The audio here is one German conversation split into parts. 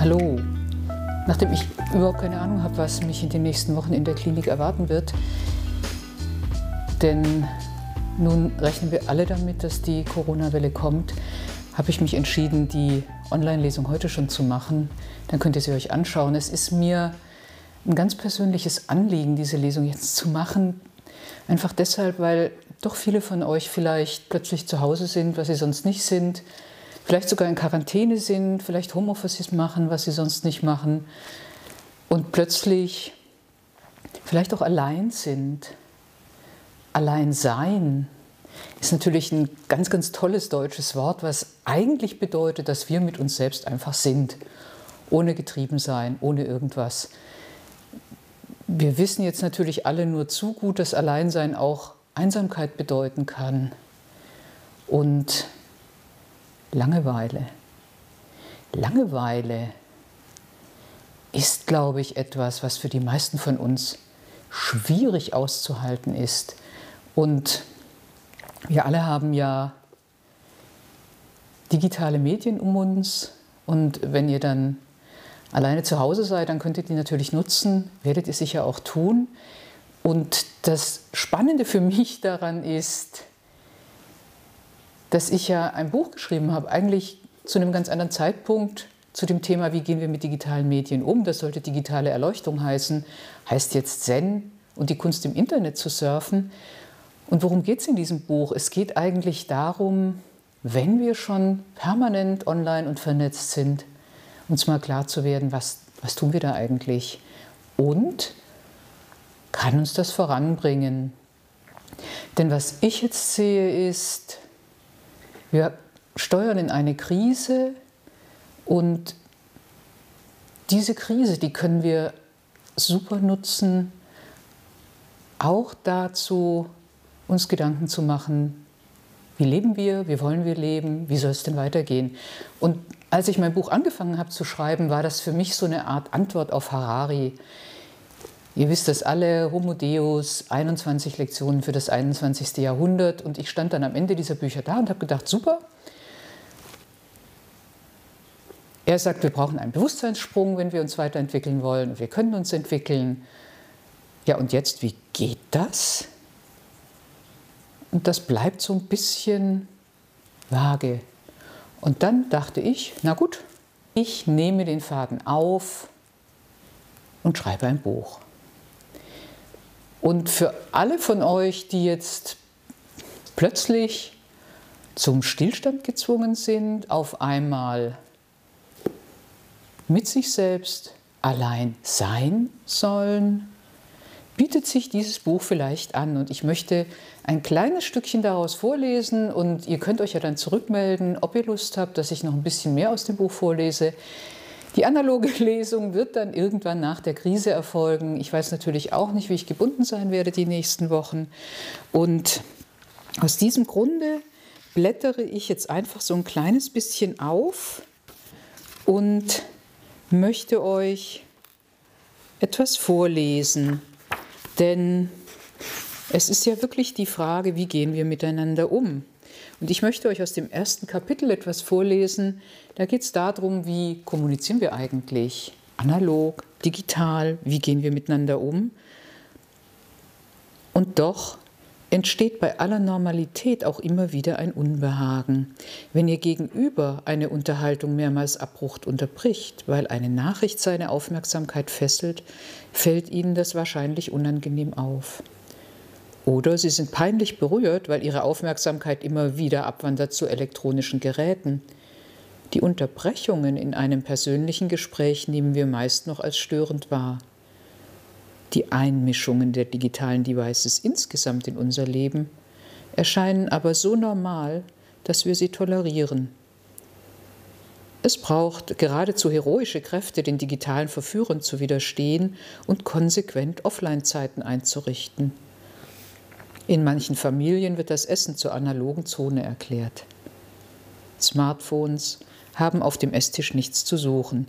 Hallo. Nachdem ich überhaupt keine Ahnung habe, was mich in den nächsten Wochen in der Klinik erwarten wird, denn nun rechnen wir alle damit, dass die Corona-Welle kommt, habe ich mich entschieden, die Online-Lesung heute schon zu machen. Dann könnt ihr sie euch anschauen. Es ist mir ein ganz persönliches Anliegen, diese Lesung jetzt zu machen. Einfach deshalb, weil doch viele von euch vielleicht plötzlich zu Hause sind, was sie sonst nicht sind, vielleicht sogar in Quarantäne sind, vielleicht Homeoffice machen, was sie sonst nicht machen und plötzlich vielleicht auch allein sind. Allein sein ist natürlich ein ganz, ganz tolles deutsches Wort, was eigentlich bedeutet, dass wir mit uns selbst einfach sind, ohne getrieben sein, ohne irgendwas. Wir wissen jetzt natürlich alle nur zu gut, dass Alleinsein auch Einsamkeit bedeuten kann und Langeweile. Langeweile ist, glaube ich, etwas, was für die meisten von uns schwierig auszuhalten ist. Und wir alle haben ja digitale Medien um uns. Und wenn ihr dann alleine zu Hause seid, dann könnt ihr die natürlich nutzen, werdet ihr sicher auch tun. Und das Spannende für mich daran ist, dass ich ja ein Buch geschrieben habe, eigentlich zu einem ganz anderen Zeitpunkt zu dem Thema, wie gehen wir mit digitalen Medien um. Das sollte digitale Erleuchtung heißen, heißt jetzt Zen und die Kunst im Internet zu surfen. Und worum geht es in diesem Buch? Es geht eigentlich darum, wenn wir schon permanent online und vernetzt sind, uns mal klar zu werden, was, was tun wir da eigentlich und kann uns das voranbringen. Denn was ich jetzt sehe ist, wir steuern in eine Krise und diese Krise, die können wir super nutzen, auch dazu, uns Gedanken zu machen, wie leben wir, wie wollen wir leben, wie soll es denn weitergehen. Und als ich mein Buch angefangen habe zu schreiben, war das für mich so eine Art Antwort auf Harari. Ihr wisst das alle, Homo Deus, 21 Lektionen für das 21. Jahrhundert. Und ich stand dann am Ende dieser Bücher da und habe gedacht, super. Er sagt, wir brauchen einen Bewusstseinssprung, wenn wir uns weiterentwickeln wollen. Wir können uns entwickeln. Ja, und jetzt, wie geht das? Und das bleibt so ein bisschen vage. Und dann dachte ich, na gut, ich nehme den Faden auf und schreibe ein Buch. Und für alle von euch, die jetzt plötzlich zum Stillstand gezwungen sind, auf einmal mit sich selbst allein sein sollen, bietet sich dieses Buch vielleicht an. Und ich möchte ein kleines Stückchen daraus vorlesen und ihr könnt euch ja dann zurückmelden, ob ihr Lust habt, dass ich noch ein bisschen mehr aus dem Buch vorlese. Die analoge Lesung wird dann irgendwann nach der Krise erfolgen. Ich weiß natürlich auch nicht, wie ich gebunden sein werde die nächsten Wochen. Und aus diesem Grunde blättere ich jetzt einfach so ein kleines bisschen auf und möchte euch etwas vorlesen. Denn es ist ja wirklich die Frage, wie gehen wir miteinander um? Und ich möchte euch aus dem ersten Kapitel etwas vorlesen. Da geht es darum, wie kommunizieren wir eigentlich? Analog, digital, wie gehen wir miteinander um? Und doch entsteht bei aller Normalität auch immer wieder ein Unbehagen. Wenn Ihr Gegenüber eine Unterhaltung mehrmals abrucht unterbricht, weil eine Nachricht seine Aufmerksamkeit fesselt, fällt Ihnen das wahrscheinlich unangenehm auf. Oder Sie sind peinlich berührt, weil Ihre Aufmerksamkeit immer wieder abwandert zu elektronischen Geräten. Die Unterbrechungen in einem persönlichen Gespräch nehmen wir meist noch als störend wahr. Die Einmischungen der digitalen Devices insgesamt in unser Leben erscheinen aber so normal, dass wir sie tolerieren. Es braucht geradezu heroische Kräfte, den digitalen Verführern zu widerstehen und konsequent Offline-Zeiten einzurichten. In manchen Familien wird das Essen zur analogen Zone erklärt. Smartphones haben auf dem Esstisch nichts zu suchen.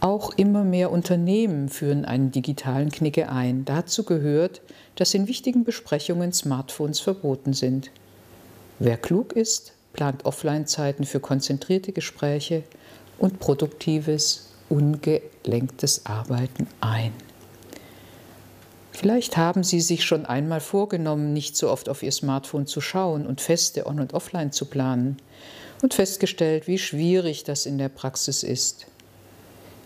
Auch immer mehr Unternehmen führen einen digitalen Knicke ein. Dazu gehört, dass in wichtigen Besprechungen Smartphones verboten sind. Wer klug ist, plant Offline-Zeiten für konzentrierte Gespräche, und produktives, ungelenktes Arbeiten ein. Vielleicht haben Sie sich schon einmal vorgenommen, nicht so oft auf Ihr Smartphone zu schauen und Feste on und offline zu planen und festgestellt, wie schwierig das in der Praxis ist.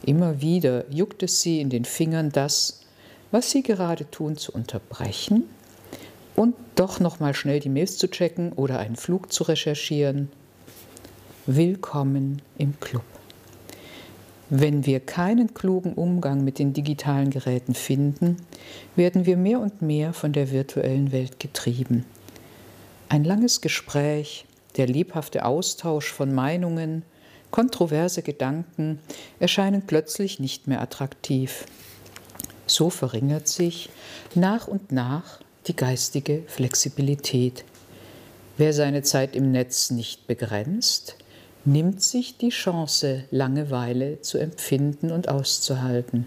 Immer wieder juckt es Sie in den Fingern, das, was Sie gerade tun, zu unterbrechen und doch noch mal schnell die Mails zu checken oder einen Flug zu recherchieren. Willkommen im Club. Wenn wir keinen klugen Umgang mit den digitalen Geräten finden, werden wir mehr und mehr von der virtuellen Welt getrieben. Ein langes Gespräch, der lebhafte Austausch von Meinungen, kontroverse Gedanken erscheinen plötzlich nicht mehr attraktiv. So verringert sich nach und nach die geistige Flexibilität. Wer seine Zeit im Netz nicht begrenzt, nimmt sich die Chance, Langeweile zu empfinden und auszuhalten.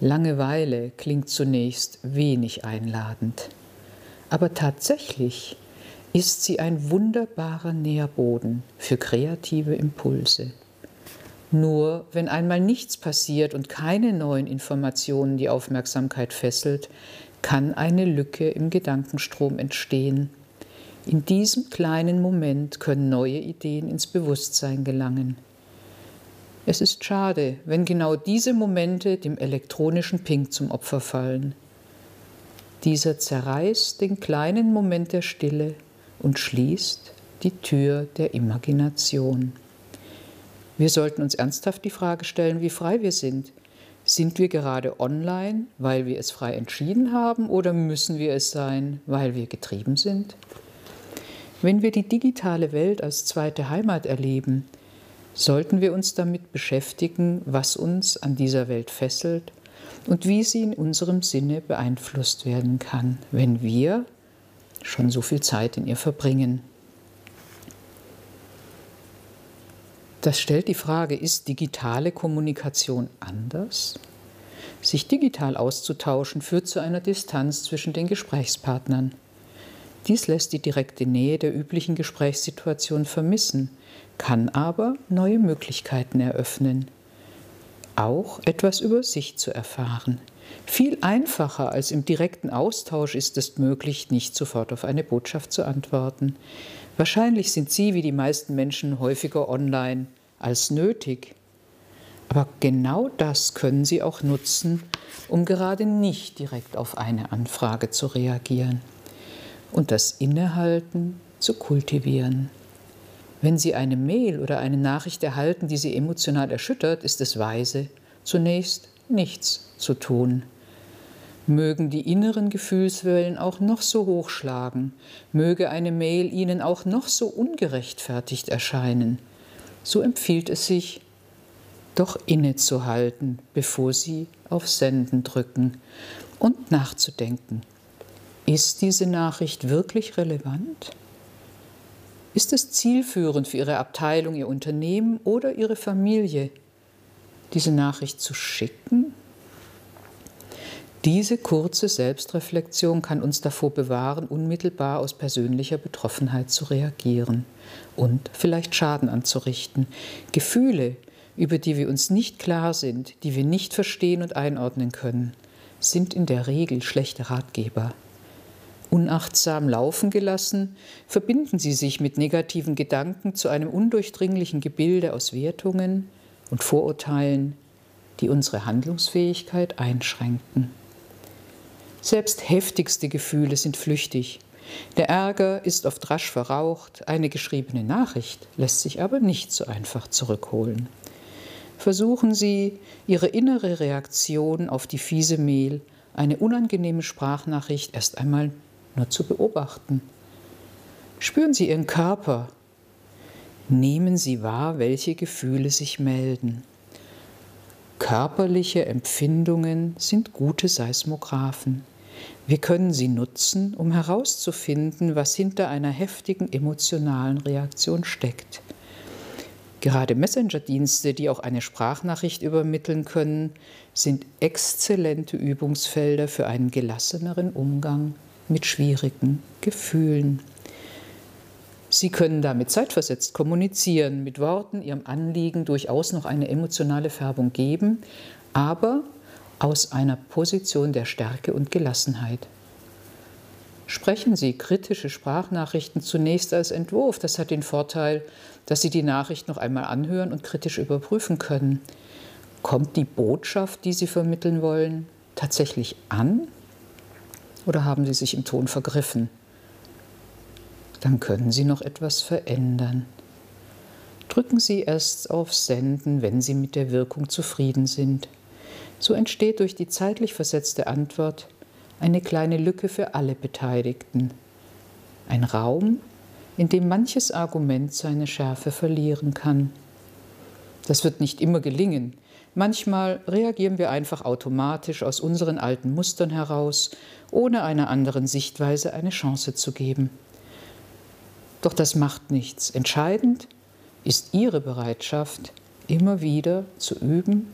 Langeweile klingt zunächst wenig einladend, aber tatsächlich ist sie ein wunderbarer Nährboden für kreative Impulse. Nur wenn einmal nichts passiert und keine neuen Informationen die Aufmerksamkeit fesselt, kann eine Lücke im Gedankenstrom entstehen. In diesem kleinen Moment können neue Ideen ins Bewusstsein gelangen. Es ist schade, wenn genau diese Momente dem elektronischen Ping zum Opfer fallen. Dieser zerreißt den kleinen Moment der Stille und schließt die Tür der Imagination. Wir sollten uns ernsthaft die Frage stellen, wie frei wir sind, sind wir gerade online, weil wir es frei entschieden haben, oder müssen wir es sein, weil wir getrieben sind? Wenn wir die digitale Welt als zweite Heimat erleben, sollten wir uns damit beschäftigen, was uns an dieser Welt fesselt und wie sie in unserem Sinne beeinflusst werden kann, wenn wir schon so viel Zeit in ihr verbringen. Das stellt die Frage, ist digitale Kommunikation anders? Sich digital auszutauschen führt zu einer Distanz zwischen den Gesprächspartnern. Dies lässt die direkte Nähe der üblichen Gesprächssituation vermissen, kann aber neue Möglichkeiten eröffnen. Auch etwas über sich zu erfahren. Viel einfacher als im direkten Austausch ist es möglich, nicht sofort auf eine Botschaft zu antworten. Wahrscheinlich sind Sie wie die meisten Menschen häufiger online als nötig. Aber genau das können Sie auch nutzen, um gerade nicht direkt auf eine Anfrage zu reagieren und das Innehalten zu kultivieren. Wenn Sie eine Mail oder eine Nachricht erhalten, die Sie emotional erschüttert, ist es weise, zunächst nichts zu tun mögen die inneren Gefühlswellen auch noch so hoch schlagen, möge eine Mail ihnen auch noch so ungerechtfertigt erscheinen, so empfiehlt es sich, doch innezuhalten, bevor sie auf Senden drücken und nachzudenken. Ist diese Nachricht wirklich relevant? Ist es zielführend für Ihre Abteilung, Ihr Unternehmen oder Ihre Familie, diese Nachricht zu schicken diese kurze Selbstreflexion kann uns davor bewahren, unmittelbar aus persönlicher Betroffenheit zu reagieren und vielleicht Schaden anzurichten. Gefühle, über die wir uns nicht klar sind, die wir nicht verstehen und einordnen können, sind in der Regel schlechte Ratgeber. Unachtsam laufen gelassen, verbinden sie sich mit negativen Gedanken zu einem undurchdringlichen Gebilde aus Wertungen und Vorurteilen, die unsere Handlungsfähigkeit einschränken. Selbst heftigste Gefühle sind flüchtig. Der Ärger ist oft rasch verraucht, eine geschriebene Nachricht lässt sich aber nicht so einfach zurückholen. Versuchen Sie, Ihre innere Reaktion auf die fiese Mail, eine unangenehme Sprachnachricht erst einmal nur zu beobachten. Spüren Sie Ihren Körper. Nehmen Sie wahr, welche Gefühle sich melden. Körperliche Empfindungen sind gute Seismographen. Wir können sie nutzen, um herauszufinden, was hinter einer heftigen emotionalen Reaktion steckt. Gerade Messenger-Dienste, die auch eine Sprachnachricht übermitteln können, sind exzellente Übungsfelder für einen gelasseneren Umgang mit schwierigen Gefühlen. Sie können damit zeitversetzt kommunizieren, mit Worten Ihrem Anliegen durchaus noch eine emotionale Färbung geben, aber aus einer Position der Stärke und Gelassenheit. Sprechen Sie kritische Sprachnachrichten zunächst als Entwurf. Das hat den Vorteil, dass Sie die Nachricht noch einmal anhören und kritisch überprüfen können. Kommt die Botschaft, die Sie vermitteln wollen, tatsächlich an? Oder haben Sie sich im Ton vergriffen? Dann können Sie noch etwas verändern. Drücken Sie erst auf Senden, wenn Sie mit der Wirkung zufrieden sind. So entsteht durch die zeitlich versetzte Antwort eine kleine Lücke für alle Beteiligten. Ein Raum, in dem manches Argument seine Schärfe verlieren kann. Das wird nicht immer gelingen. Manchmal reagieren wir einfach automatisch aus unseren alten Mustern heraus, ohne einer anderen Sichtweise eine Chance zu geben. Doch das macht nichts. Entscheidend ist Ihre Bereitschaft, immer wieder zu üben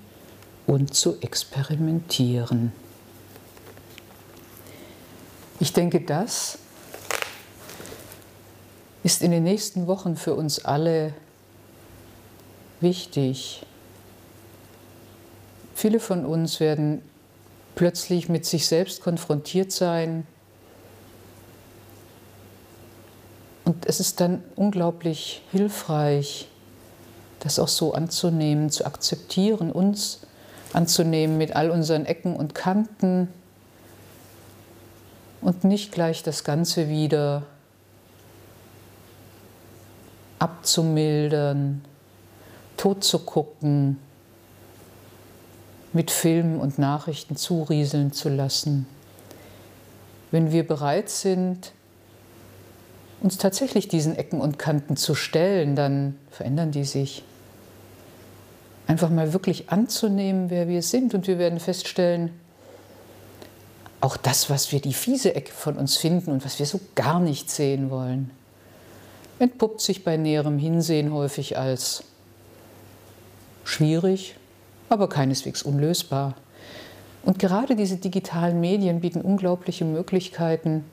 und zu experimentieren. Ich denke, das ist in den nächsten Wochen für uns alle wichtig. Viele von uns werden plötzlich mit sich selbst konfrontiert sein. Und es ist dann unglaublich hilfreich, das auch so anzunehmen, zu akzeptieren, uns anzunehmen mit all unseren Ecken und Kanten und nicht gleich das Ganze wieder abzumildern, tot zu gucken, mit Filmen und Nachrichten zurieseln zu lassen. Wenn wir bereit sind, uns tatsächlich diesen Ecken und Kanten zu stellen, dann verändern die sich. Einfach mal wirklich anzunehmen, wer wir sind und wir werden feststellen, auch das, was wir die fiese Ecke von uns finden und was wir so gar nicht sehen wollen, entpuppt sich bei näherem Hinsehen häufig als schwierig, aber keineswegs unlösbar. Und gerade diese digitalen Medien bieten unglaubliche Möglichkeiten,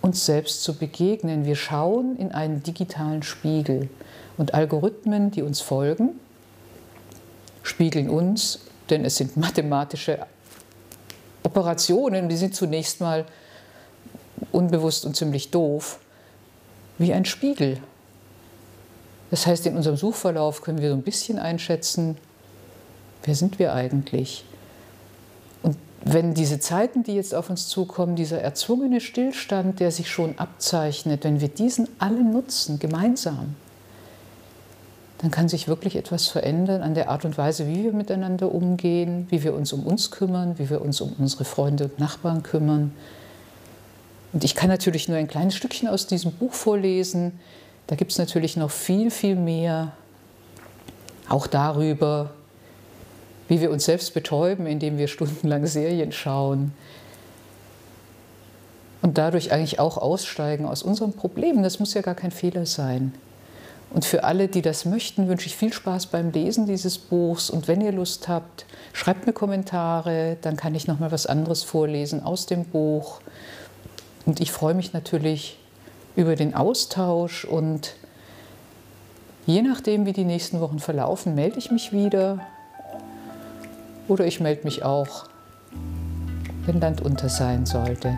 uns selbst zu begegnen. Wir schauen in einen digitalen Spiegel und Algorithmen, die uns folgen, spiegeln uns, denn es sind mathematische Operationen, die sind zunächst mal unbewusst und ziemlich doof, wie ein Spiegel. Das heißt, in unserem Suchverlauf können wir so ein bisschen einschätzen, wer sind wir eigentlich? Und wenn diese Zeiten, die jetzt auf uns zukommen, dieser erzwungene Stillstand, der sich schon abzeichnet, wenn wir diesen alle nutzen, gemeinsam, dann kann sich wirklich etwas verändern an der Art und Weise, wie wir miteinander umgehen, wie wir uns um uns kümmern, wie wir uns um unsere Freunde und Nachbarn kümmern. Und ich kann natürlich nur ein kleines Stückchen aus diesem Buch vorlesen. Da gibt es natürlich noch viel, viel mehr, auch darüber, wie wir uns selbst betäuben, indem wir stundenlang Serien schauen und dadurch eigentlich auch aussteigen aus unseren Problemen. Das muss ja gar kein Fehler sein. Und für alle, die das möchten, wünsche ich viel Spaß beim Lesen dieses Buchs. Und wenn ihr Lust habt, schreibt mir Kommentare, dann kann ich noch mal was anderes vorlesen aus dem Buch. Und ich freue mich natürlich über den Austausch und je nachdem, wie die nächsten Wochen verlaufen, melde ich mich wieder oder ich melde mich auch, wenn Land unter sein sollte.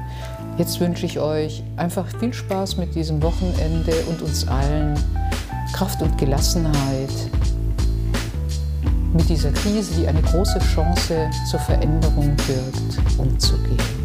Jetzt wünsche ich euch einfach viel Spaß mit diesem Wochenende und uns allen Kraft und Gelassenheit mit dieser Krise, die eine große Chance zur Veränderung birgt, umzugehen.